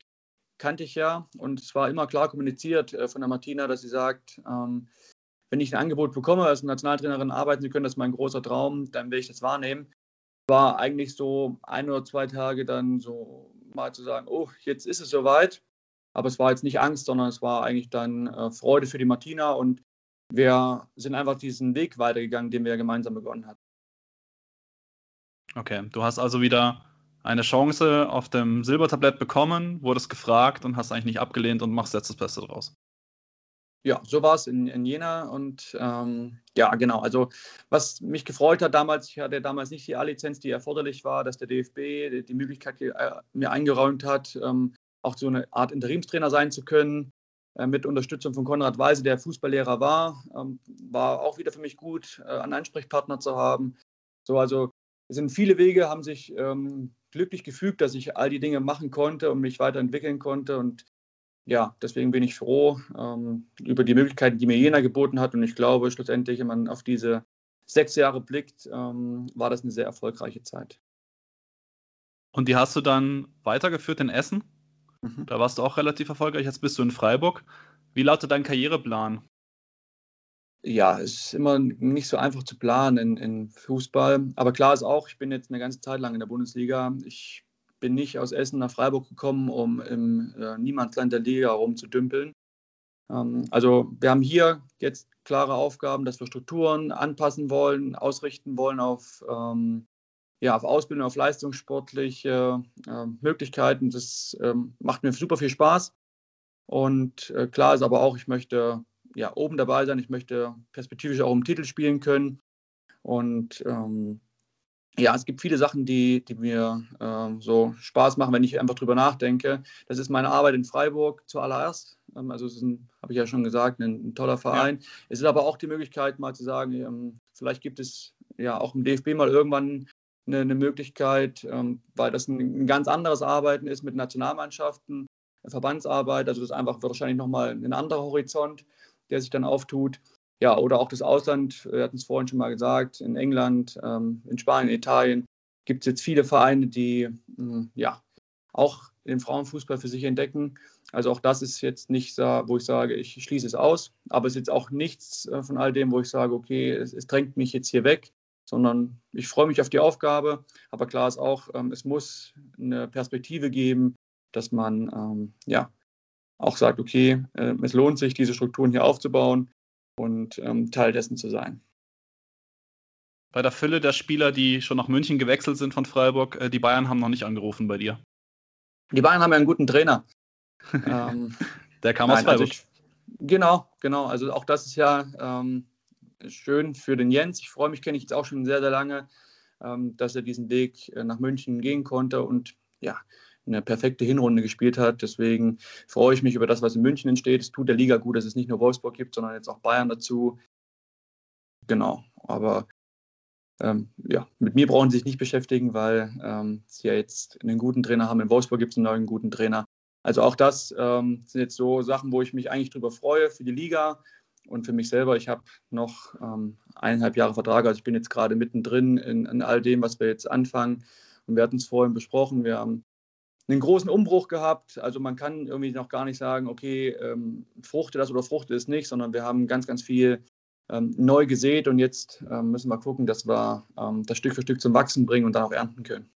kannte ich ja und es war immer klar kommuniziert äh, von der Martina, dass sie sagt, ähm, wenn ich ein Angebot bekomme, als Nationaltrainerin arbeiten zu können, das ist mein großer Traum, dann will ich das wahrnehmen. War eigentlich so ein oder zwei Tage dann so mal zu sagen, oh, jetzt ist es soweit. Aber es war jetzt nicht Angst, sondern es war eigentlich dann äh, Freude für die Martina und wir sind einfach diesen Weg weitergegangen, den wir gemeinsam begonnen hatten. Okay, du hast also wieder eine Chance auf dem Silbertablett bekommen, wurdest gefragt und hast eigentlich nicht abgelehnt und machst jetzt das Beste draus. Ja, so war es in, in Jena und ähm, ja, genau. Also, was mich gefreut hat damals, ich hatte damals nicht die A-Lizenz, die erforderlich war, dass der DFB die, Möglichkeit äh, mir eingeräumt hat, ähm, auch so eine Art Interimstrainer sein zu können, äh, mit Unterstützung von Konrad Weise, der Fußballlehrer war. Ähm, war auch wieder für mich gut, äh, einen Ansprechpartner zu haben. So, also es sind viele Wege, haben sich ähm, glücklich gefügt, dass ich all die Dinge machen konnte und mich weiterentwickeln konnte. Und ja, deswegen bin ich froh ähm, über die Möglichkeiten, die mir Jena geboten hat. Und ich glaube, schlussendlich, wenn man auf diese sechs Jahre blickt, ähm, war das eine sehr erfolgreiche Zeit. Und die hast du dann weitergeführt in Essen? Mhm. Da warst du auch relativ erfolgreich. Jetzt bist du in Freiburg. Wie lautet dein Karriereplan? ja, es ist immer nicht so einfach zu planen in, in, Fußball. Aber klar ist auch, ich bin jetzt eine ganze Zeit lang in der Bundesliga. Ich bin nicht aus Essen nach Freiburg gekommen, um im äh, Niemandsland der Liga rumzudümpeln. Ähm, also wir haben hier jetzt klare Aufgaben, dass wir Strukturen anpassen wollen, ausrichten wollen auf, ähm, ja, auf Ausbildung, auf leistungssportliche äh, Möglichkeiten. Das ähm, macht mir super viel Spaß. Und äh, klar ist aber auch, ich möchte ja, oben dabei sein, ich möchte perspektivisch auch um Titel spielen können. Und ähm, ja, es gibt viele Sachen, die, die mir ähm, so Spaß machen, wenn ich einfach drüber nachdenke. Das ist meine Arbeit in Freiburg zuallererst. Ähm, also es ist ein, habe ich ja schon gesagt, ein, ein toller Verein. Ja. Es ist aber auch die Möglichkeit, mal zu sagen, ähm, vielleicht gibt es ja auch im DFB mal irgendwann eine, eine Möglichkeit, ähm, weil das ein, ein, ganz anderes Arbeiten ist mit Nationalmannschaften, Verbandsarbeit. Also das ist einfach wahrscheinlich nochmal ein anderer Horizont, der sich dann auftut. Ja, oder auch das Ausland, wir hatten es vorhin schon mal gesagt, in England, ähm, in Spanien, Italien gibt es jetzt viele Vereine, die hm, ja auch den Frauenfußball für sich entdecken. Also auch das ist jetzt nicht, wo ich sage, ich schließe es aus, aber es ist jetzt auch nichts äh, von all dem, wo ich sage, okay, es, es drängt mich jetzt hier weg, sondern ich freue mich auf die Aufgabe. Aber klar ist auch, ähm, es muss eine Perspektive geben, dass man ähm, ja auch sagt, okay, äh, es lohnt sich, diese Strukturen hier aufzubauen und ähm, Teil dessen zu sein. Bei der Fülle der Spieler, die schon nach München gewechselt sind von Freiburg, äh, die Bayern haben noch nicht angerufen bei dir. Die Bayern haben ja einen guten Trainer. ähm, der kam aus also Freiburg. Also ich, genau, genau. Also auch das ist ja ähm, schön für den Jens. Ich freue mich, kenne ich jetzt auch schon sehr, sehr lange, ähm, dass er diesen Weg äh, nach München gehen konnte und ja, eine perfekte Hinrunde gespielt hat. Deswegen freue ich mich über das, was in München entsteht. Es tut der Liga gut, dass es nicht nur Wolfsburg gibt, sondern jetzt auch Bayern dazu. Genau, aber ähm, ja, mit mir brauchen sie sich nicht beschäftigen, weil ähm, sie ja jetzt einen guten Trainer haben. In Wolfsburg gibt es einen neuen guten Trainer. Also auch das ähm, sind jetzt so Sachen, wo ich mich eigentlich drüber freue für die Liga und für mich selber. Ich habe noch ähm, eineinhalb Jahre Vertrag, also ich bin jetzt gerade mittendrin in, in all dem, was wir jetzt anfangen. Und wir hatten es vorhin besprochen, wir haben einen großen Umbruch gehabt. Also man kann irgendwie noch gar nicht sagen, okay, ähm, fruchte das oder fruchte es nicht, sondern wir haben ganz, ganz viel ähm, neu gesät und jetzt ähm, müssen wir gucken, dass wir ähm, das Stück für Stück zum Wachsen bringen und dann auch ernten können.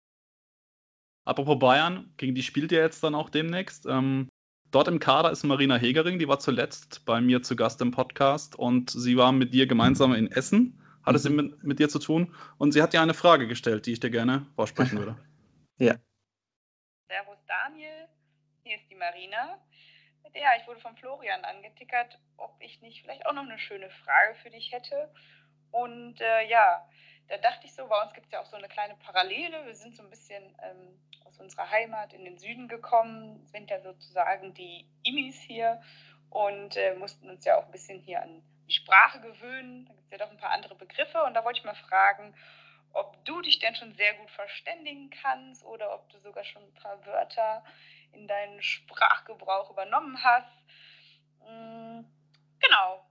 Apropos Bayern, gegen die spielt ihr jetzt dann auch demnächst. Ähm, dort im Kader ist Marina Hegering, die war zuletzt bei mir zu Gast im Podcast und sie war mit dir gemeinsam in Essen. Hat es mhm. mit, mit dir zu tun? Und sie hat dir eine Frage gestellt, die ich dir gerne vorsprechen würde. Ja. Servus Daniel, hier ist die Marina. Ja, ich wurde von Florian angetickert, ob ich nicht vielleicht auch noch eine schöne Frage für dich hätte. Und äh, ja, da dachte ich so, bei uns gibt es ja auch so eine kleine Parallele. Wir sind so ein bisschen ähm, aus unserer Heimat in den Süden gekommen, sind ja sozusagen die Imis hier und äh, mussten uns ja auch ein bisschen hier an die Sprache gewöhnen. Da gibt es ja doch ein paar andere Begriffe. Und da wollte ich mal fragen, ob du dich denn schon sehr gut verständigen kannst oder ob du sogar schon ein paar Wörter in deinen Sprachgebrauch übernommen hast. Mm, genau,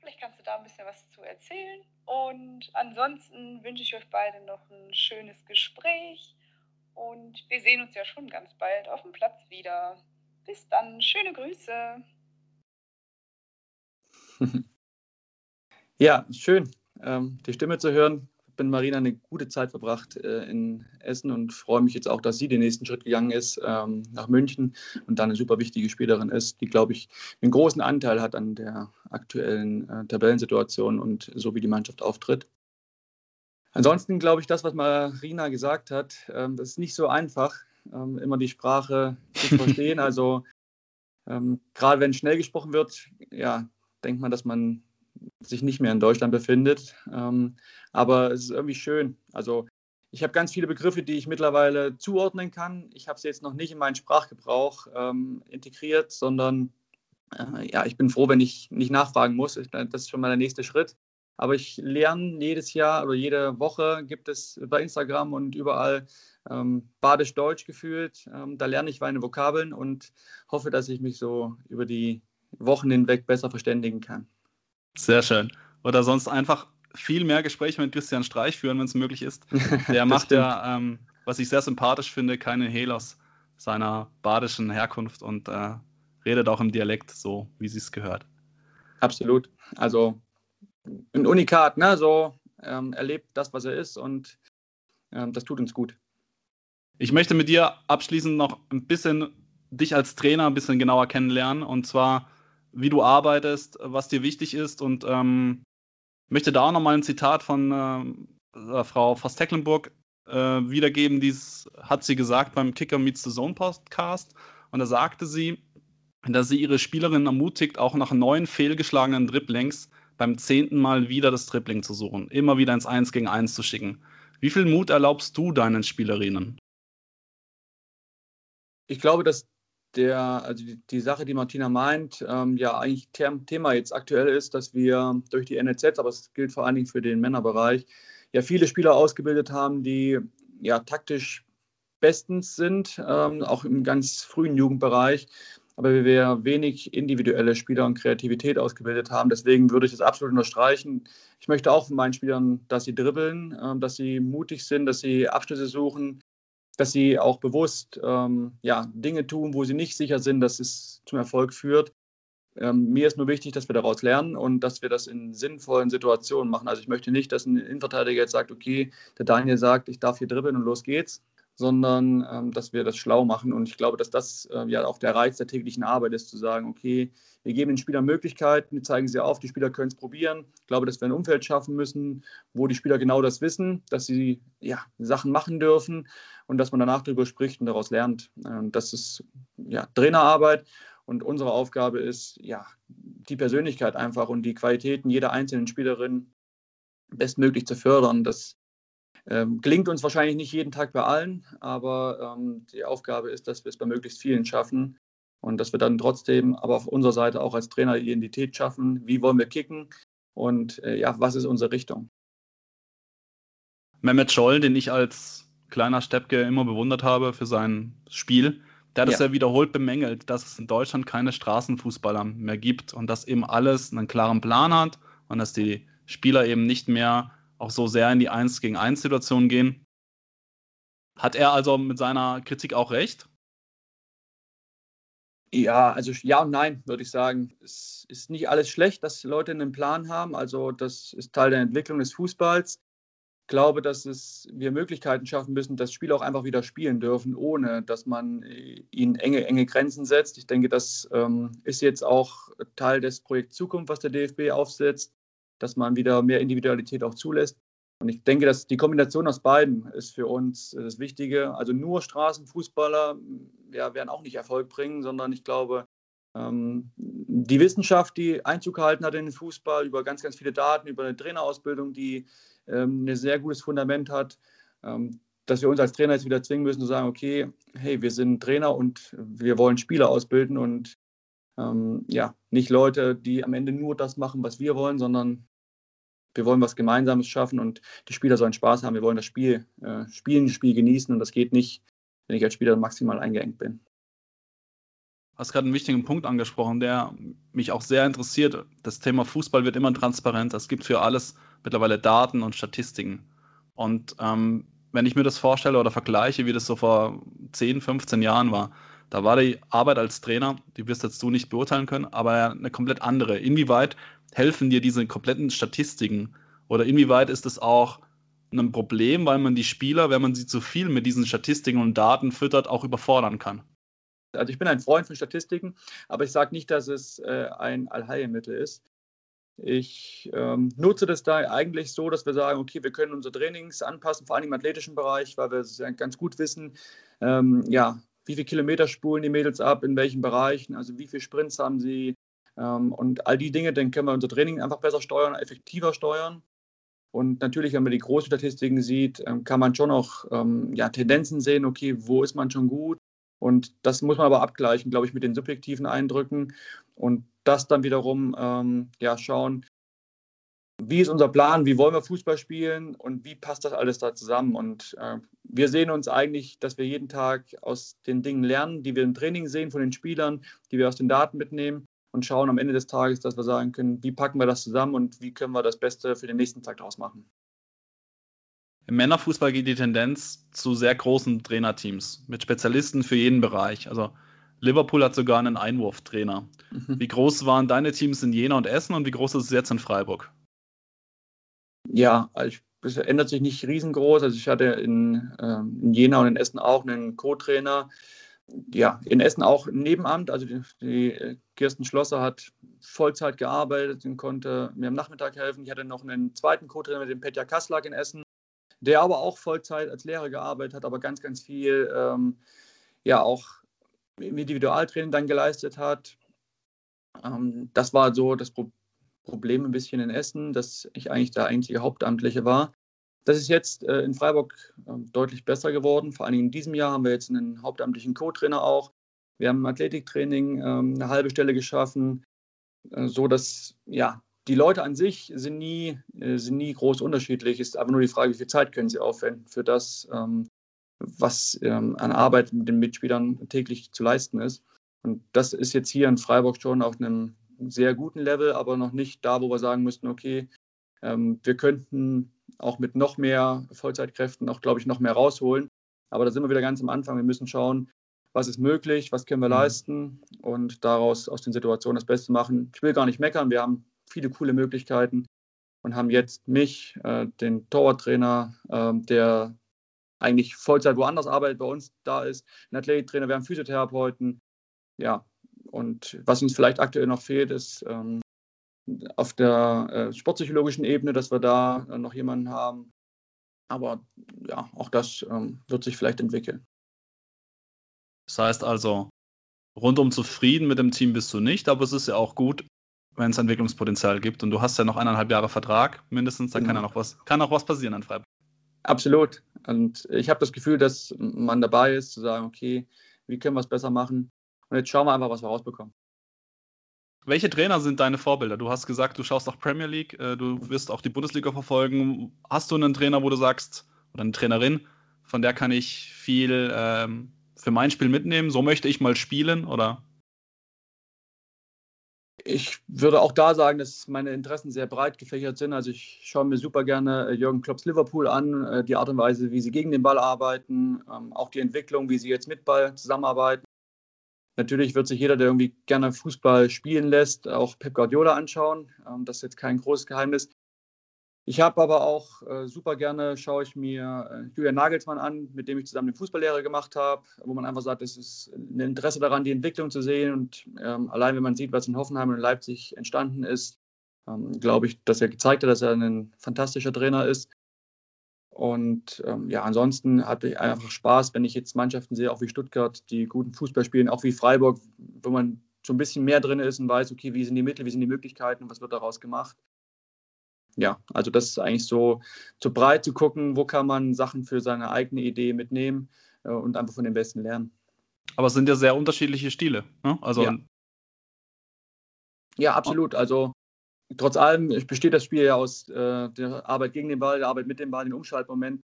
vielleicht kannst du da ein bisschen was zu erzählen. Und ansonsten wünsche ich euch beide noch ein schönes Gespräch und wir sehen uns ja schon ganz bald auf dem Platz wieder. Bis dann, schöne Grüße. Ja, schön, ähm, die Stimme zu hören bin Marina eine gute Zeit verbracht äh, in Essen und freue mich jetzt auch, dass sie den nächsten Schritt gegangen ist ähm, nach München und da eine super wichtige Spielerin ist, die, glaube ich, einen großen Anteil hat an der aktuellen äh, Tabellensituation und so wie die Mannschaft auftritt. Ansonsten glaube ich, das, was Marina gesagt hat, ähm, das ist nicht so einfach, ähm, immer die Sprache zu verstehen. also ähm, gerade wenn schnell gesprochen wird, ja, denkt man, dass man sich nicht mehr in Deutschland befindet. Ähm, aber es ist irgendwie schön. Also ich habe ganz viele Begriffe, die ich mittlerweile zuordnen kann. Ich habe sie jetzt noch nicht in meinen Sprachgebrauch ähm, integriert, sondern äh, ja, ich bin froh, wenn ich nicht nachfragen muss. Das ist schon mal der nächste Schritt. Aber ich lerne jedes Jahr oder jede Woche gibt es bei Instagram und überall ähm, Badisch Deutsch gefühlt. Ähm, da lerne ich meine Vokabeln und hoffe, dass ich mich so über die Wochen hinweg besser verständigen kann. Sehr schön. Oder sonst einfach viel mehr Gespräche mit Christian Streich führen, wenn es möglich ist. Der macht ja, ähm, was ich sehr sympathisch finde, keine Hehl aus seiner badischen Herkunft und äh, redet auch im Dialekt so, wie sie es gehört. Absolut. Also ein Unikat, ne? So ähm, erlebt das, was er ist und ähm, das tut uns gut. Ich möchte mit dir abschließend noch ein bisschen dich als Trainer ein bisschen genauer kennenlernen und zwar, wie du arbeitest, was dir wichtig ist und ähm, möchte da auch nochmal ein Zitat von äh, Frau Voss-Tecklenburg äh, wiedergeben. Dies hat sie gesagt beim Kicker Meets the Zone Podcast und da sagte sie, dass sie ihre Spielerinnen ermutigt, auch nach neun fehlgeschlagenen Dribblings beim zehnten Mal wieder das Dribbling zu suchen, immer wieder ins Eins gegen Eins zu schicken. Wie viel Mut erlaubst du deinen Spielerinnen? Ich glaube, dass der, also die, die Sache, die Martina meint, ähm, ja eigentlich Thema jetzt aktuell ist, dass wir durch die NLZ, aber es gilt vor allen Dingen für den Männerbereich, ja viele Spieler ausgebildet haben, die ja taktisch bestens sind, ähm, auch im ganz frühen Jugendbereich, aber wir wenig individuelle Spieler und Kreativität ausgebildet haben. Deswegen würde ich das absolut unterstreichen. Ich möchte auch von meinen Spielern, dass sie dribbeln, ähm, dass sie mutig sind, dass sie Abschlüsse suchen, dass sie auch bewusst ähm, ja, Dinge tun, wo sie nicht sicher sind, dass es zum Erfolg führt. Ähm, mir ist nur wichtig, dass wir daraus lernen und dass wir das in sinnvollen Situationen machen. Also ich möchte nicht, dass ein Innenverteidiger jetzt sagt, okay, der Daniel sagt, ich darf hier dribbeln und los geht's, sondern ähm, dass wir das schlau machen. Und ich glaube, dass das äh, ja auch der Reiz der täglichen Arbeit ist, zu sagen, okay, wir geben den Spielern Möglichkeiten, wir zeigen sie auf, die Spieler können es probieren. Ich glaube, dass wir ein Umfeld schaffen müssen, wo die Spieler genau das wissen, dass sie ja, Sachen machen dürfen und dass man danach darüber spricht und daraus lernt. Ähm, das ist ja, Trainerarbeit und unsere Aufgabe ist, ja, die Persönlichkeit einfach und die Qualitäten jeder einzelnen Spielerin bestmöglich zu fördern. Das ähm, gelingt uns wahrscheinlich nicht jeden Tag bei allen, aber ähm, die Aufgabe ist, dass wir es bei möglichst vielen schaffen und dass wir dann trotzdem aber auf unserer Seite auch als Trainer Identität schaffen. Wie wollen wir kicken und äh, ja, was ist unsere Richtung? Mehmet Scholl, den ich als kleiner Steppke immer bewundert habe für sein Spiel, der hat es ja. ja wiederholt bemängelt, dass es in Deutschland keine Straßenfußballer mehr gibt und dass eben alles einen klaren Plan hat und dass die Spieler eben nicht mehr auch so sehr in die 1 gegen 1 Situation gehen. Hat er also mit seiner Kritik auch recht? Ja, also ja und nein, würde ich sagen. Es ist nicht alles schlecht, dass Leute einen Plan haben. Also das ist Teil der Entwicklung des Fußballs. Ich glaube, dass es, wir Möglichkeiten schaffen müssen, dass Spieler auch einfach wieder spielen dürfen, ohne dass man äh, ihnen enge, enge Grenzen setzt. Ich denke, das ähm, ist jetzt auch Teil des Projekts Zukunft, was der DFB aufsetzt dass man wieder mehr Individualität auch zulässt. Und ich denke, dass die Kombination aus beiden ist für uns das Wichtige. Also nur Straßenfußballer ja, werden auch nicht Erfolg bringen, sondern ich glaube, ähm, die Wissenschaft, die Einzug gehalten hat in den Fußball, über ganz, ganz viele Daten, über eine Trainerausbildung, die ähm, ein sehr gutes Fundament hat, ähm, dass wir uns als Trainer jetzt wieder zwingen müssen zu sagen, okay, hey, wir sind Trainer und wir wollen Spieler ausbilden und ähm, ja, nicht Leute, die am Ende nur das machen, was wir wollen, sondern wir wollen was Gemeinsames schaffen und die Spieler sollen Spaß haben. Wir wollen das Spiel äh, spielen, das Spiel genießen und das geht nicht, wenn ich als Spieler maximal eingeengt bin. Du hast gerade einen wichtigen Punkt angesprochen, der mich auch sehr interessiert. Das Thema Fußball wird immer transparenter. Es gibt für alles mittlerweile Daten und Statistiken. Und ähm, wenn ich mir das vorstelle oder vergleiche, wie das so vor 10, 15 Jahren war, da war die Arbeit als Trainer, die wirst jetzt du nicht beurteilen können, aber eine komplett andere. Inwieweit helfen dir diese kompletten Statistiken? Oder inwieweit ist es auch ein Problem, weil man die Spieler, wenn man sie zu viel mit diesen Statistiken und Daten füttert, auch überfordern kann? Also ich bin ein Freund von Statistiken, aber ich sage nicht, dass es äh, ein Allheilmittel ist. Ich ähm, nutze das da eigentlich so, dass wir sagen, okay, wir können unsere Trainings anpassen, vor allem im athletischen Bereich, weil wir ganz gut wissen, ähm, ja, wie viele Kilometer spulen die Mädels ab, in welchen Bereichen, also wie viele Sprints haben sie, und all die Dinge, dann können wir unser Training einfach besser steuern, effektiver steuern. Und natürlich, wenn man die großen Statistiken sieht, ähm, kann man schon auch ähm, ja, Tendenzen sehen, okay, wo ist man schon gut? Und das muss man aber abgleichen, glaube ich, mit den subjektiven Eindrücken und das dann wiederum ähm, ja, schauen, wie ist unser Plan, wie wollen wir Fußball spielen und wie passt das alles da zusammen. Und äh, wir sehen uns eigentlich, dass wir jeden Tag aus den Dingen lernen, die wir im Training sehen von den Spielern, die wir aus den Daten mitnehmen und schauen am Ende des Tages, dass wir sagen können, wie packen wir das zusammen und wie können wir das Beste für den nächsten Tag daraus machen. Im Männerfußball geht die Tendenz zu sehr großen Trainerteams mit Spezialisten für jeden Bereich. Also Liverpool hat sogar einen Einwurftrainer. Mhm. Wie groß waren deine Teams in Jena und Essen und wie groß ist es jetzt in Freiburg? Ja, also ich das ändert sich nicht riesengroß. Also ich hatte in, ähm, in Jena und in Essen auch einen Co-Trainer. Ja, in Essen auch Nebenamt. Also die, die Kirsten Schlosser hat Vollzeit gearbeitet und konnte mir am Nachmittag helfen. Ich hatte noch einen zweiten Co-Trainer dem Petja Kasslak in Essen, der aber auch Vollzeit als Lehrer gearbeitet hat, aber ganz, ganz viel ähm, ja auch im Individualtraining dann geleistet hat. Ähm, das war so das Problem ein bisschen in Essen, dass ich eigentlich der einzige Hauptamtliche war. Das ist jetzt äh, in Freiburg äh, deutlich besser geworden. Vor allem in diesem Jahr haben wir jetzt einen hauptamtlichen Co-Trainer auch. Wir haben im Athletiktraining äh, eine halbe Stelle geschaffen, äh, so dass ja die Leute an sich sind nie, äh, sind nie groß unterschiedlich. Es Ist aber nur die Frage, wie viel Zeit können sie aufwenden für das, ähm, was ähm, an Arbeit mit den Mitspielern täglich zu leisten ist. Und das ist jetzt hier in Freiburg schon auf einem sehr guten Level, aber noch nicht da, wo wir sagen müssten, okay, ähm, wir könnten auch mit noch mehr Vollzeitkräften auch, glaube ich, noch mehr rausholen. Aber da sind wir wieder ganz am Anfang. Wir müssen schauen, was ist möglich, was können wir mhm. leisten und daraus aus den Situationen das Beste machen. Ich will gar nicht meckern, wir haben viele coole Möglichkeiten und haben jetzt mich, äh, den Torwarttrainer, äh, der eigentlich Vollzeit woanders arbeitet, bei uns da ist, einen Athletiktrainer, wir haben Physiotherapeuten. Ja, und was uns vielleicht aktuell noch fehlt, ist ähm, auf der äh, sportpsychologischen Ebene, dass wir da äh, noch jemanden haben. Aber ja, auch das ähm, wird sich vielleicht entwickeln. Das heißt also, rundum zufrieden mit dem Team bist du nicht, aber es ist ja auch gut, wenn es Entwicklungspotenzial gibt. Und du hast ja noch eineinhalb Jahre Vertrag mindestens, da genau. kann ja noch was, kann auch was passieren an Freiburg. Absolut. Und ich habe das Gefühl, dass man dabei ist, zu sagen, okay, wie können wir es besser machen? Und jetzt schauen wir einfach, was wir rausbekommen. Welche Trainer sind deine Vorbilder? Du hast gesagt, du schaust auch Premier League, äh, du wirst auch die Bundesliga verfolgen. Hast du einen Trainer, wo du sagst, oder eine Trainerin, von der kann ich viel ähm, für mein Spiel mitnehmen? So möchte ich mal spielen, oder? Ich würde auch da sagen, dass meine Interessen sehr breit gefächert sind. Also ich schaue mir super gerne äh, Jürgen Klopps Liverpool an, äh, die Art und Weise, wie sie gegen den Ball arbeiten, ähm, auch die Entwicklung, wie sie jetzt mit Ball zusammenarbeiten. Natürlich wird sich jeder, der irgendwie gerne Fußball spielen lässt, auch Pep Guardiola anschauen. Ähm, das ist jetzt kein großes Geheimnis. Ich habe aber auch äh, super gerne, schaue ich mir äh, Julian Nagelsmann an, mit dem ich zusammen eine Fußballlehre gemacht habe, wo man einfach sagt, es ist ein Interesse daran, die Entwicklung zu sehen. Und ähm, allein wenn man sieht, was in Hoffenheim und Leipzig entstanden ist, ähm, glaube ich, dass er gezeigt hat, dass er ein fantastischer Trainer ist. Und ähm, ja, ansonsten hatte ich einfach Spaß, wenn ich jetzt Mannschaften sehe, auch wie Stuttgart, die guten Fußball spielen, auch wie Freiburg, wo man so ein bisschen mehr drin ist und weiß, okay, wie sind die Mittel, wie sind die Möglichkeiten, was wird daraus gemacht. Ja, also das ist eigentlich so zu breit zu gucken, wo kann man Sachen für seine eigene Idee mitnehmen äh, und einfach von den Besten lernen. Aber es sind ja sehr unterschiedliche Stile. Ne? Also ja. ja, absolut. Also trotz allem besteht das Spiel ja aus äh, der Arbeit gegen den Ball, der Arbeit mit dem Ball, den Umschaltmoment.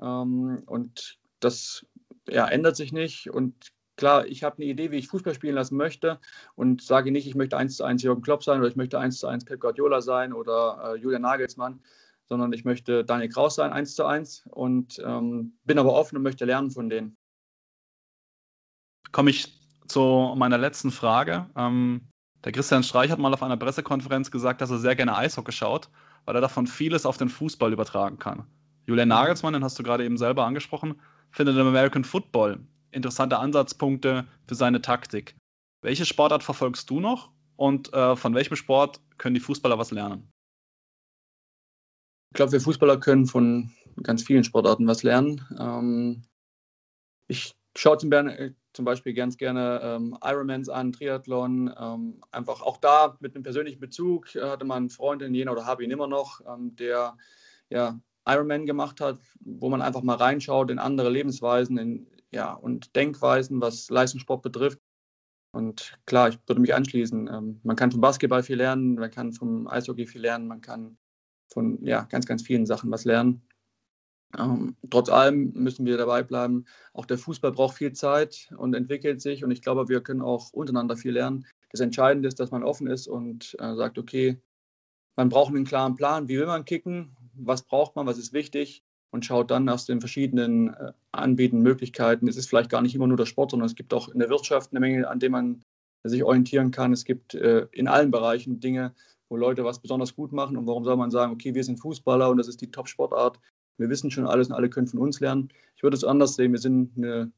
Ähm, und das ja, ändert sich nicht. Und klar, ich habe eine Idee, wie ich Fußball spielen lassen möchte und sage nicht, ich möchte eins zu eins Jürgen Klopp sein oder ich möchte eins zu eins Pep Guardiola sein oder äh, Julian Nagelsmann, sondern ich möchte Daniel Kraus sein, eins zu eins und ähm, bin aber offen und möchte lernen von denen. Komme ich zu meiner letzten Frage. Ähm, der Christian Streich hat mal auf einer Pressekonferenz gesagt, dass er sehr gerne Eishockey schaut, weil er davon vieles auf den Fußball übertragen kann. Julian. Nagelsmann, den hast du gerade eben selber angesprochen, findet im American Football interessante Ansatzpunkte für seine Taktik. Welche Sportart verfolgst du noch und äh, von welchem Sport können die Fußballer was lernen? Ich glaube, wir Fußballer können von ganz vielen Sportarten was lernen. Ähm, ich schaue zum, zum, Beispiel ganz gerne ähm, Ironmans an, Triathlon. Ähm, einfach auch da mit einem persönlichen Bezug äh, hatte man einen Freund in Jena oder habe ihn immer noch, ähm, der ja, Ironman gemacht hat, wo man einfach mal reinschaut in andere Lebensweisen in, ja, und Denkweisen, was Leistungssport betrifft. Und klar, ich würde mich anschließen. Ähm, man kann vom Basketball viel lernen, man kann vom Eishockey viel lernen, man kann von ja, ganz, ganz vielen Sachen was lernen. Ähm, trotz allem müssen wir dabei bleiben. Auch der Fußball braucht viel Zeit und entwickelt sich. Und ich glaube, wir können auch untereinander viel lernen. Das Entscheidende ist, dass man offen ist und äh, sagt, okay, man braucht einen klaren Plan. Wie will man kicken? Was braucht man? Was ist wichtig? Und schaut dann aus den verschiedenen äh, Anbieten, Möglichkeiten. Es ist vielleicht gar nicht immer nur der Sport, sondern es gibt auch in der Wirtschaft eine Menge, an dem man sich orientieren kann. Es gibt äh, in allen Bereichen Dinge, wo Leute was besonders gut machen. Und warum soll man sagen, okay, wir sind Fußballer und das ist die Top-Sportart. Wir wissen schon alles und alle können von uns lernen. Ich würde es anders sehen. Wir sind eine,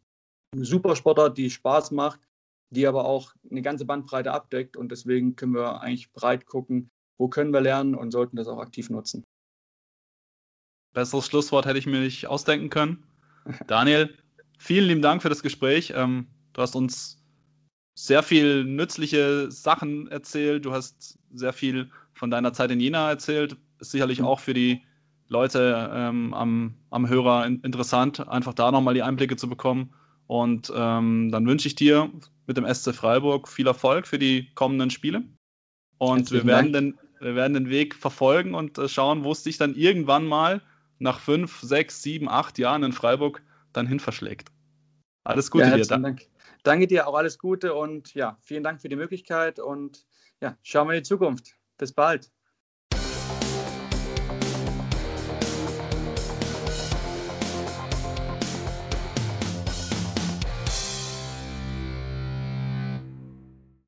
eine super Sportart, die Spaß macht, die aber auch eine ganze Bandbreite abdeckt. Und deswegen können wir eigentlich breit gucken, wo können wir lernen und sollten das auch aktiv nutzen. Besseres Schlusswort hätte ich mir nicht ausdenken können. Daniel, vielen lieben Dank für das Gespräch. Ähm, du hast uns sehr viel nützliche Sachen erzählt. Du hast sehr viel von deiner Zeit in Jena erzählt. Ist sicherlich mhm. auch für die Leute ähm, am, am Hörer in, interessant, einfach da nochmal die Einblicke zu bekommen. Und ähm, dann wünsche ich dir mit dem SC Freiburg viel Erfolg für die kommenden Spiele. Und wir werden, den, wir werden den Weg verfolgen und äh, schauen, wo es dich dann irgendwann mal nach fünf, sechs, sieben, acht Jahren in Freiburg dann hin verschlägt. Alles Gute ja, dir. Dank. Danke dir, auch alles Gute und ja, vielen Dank für die Möglichkeit und ja, schauen wir in die Zukunft. Bis bald.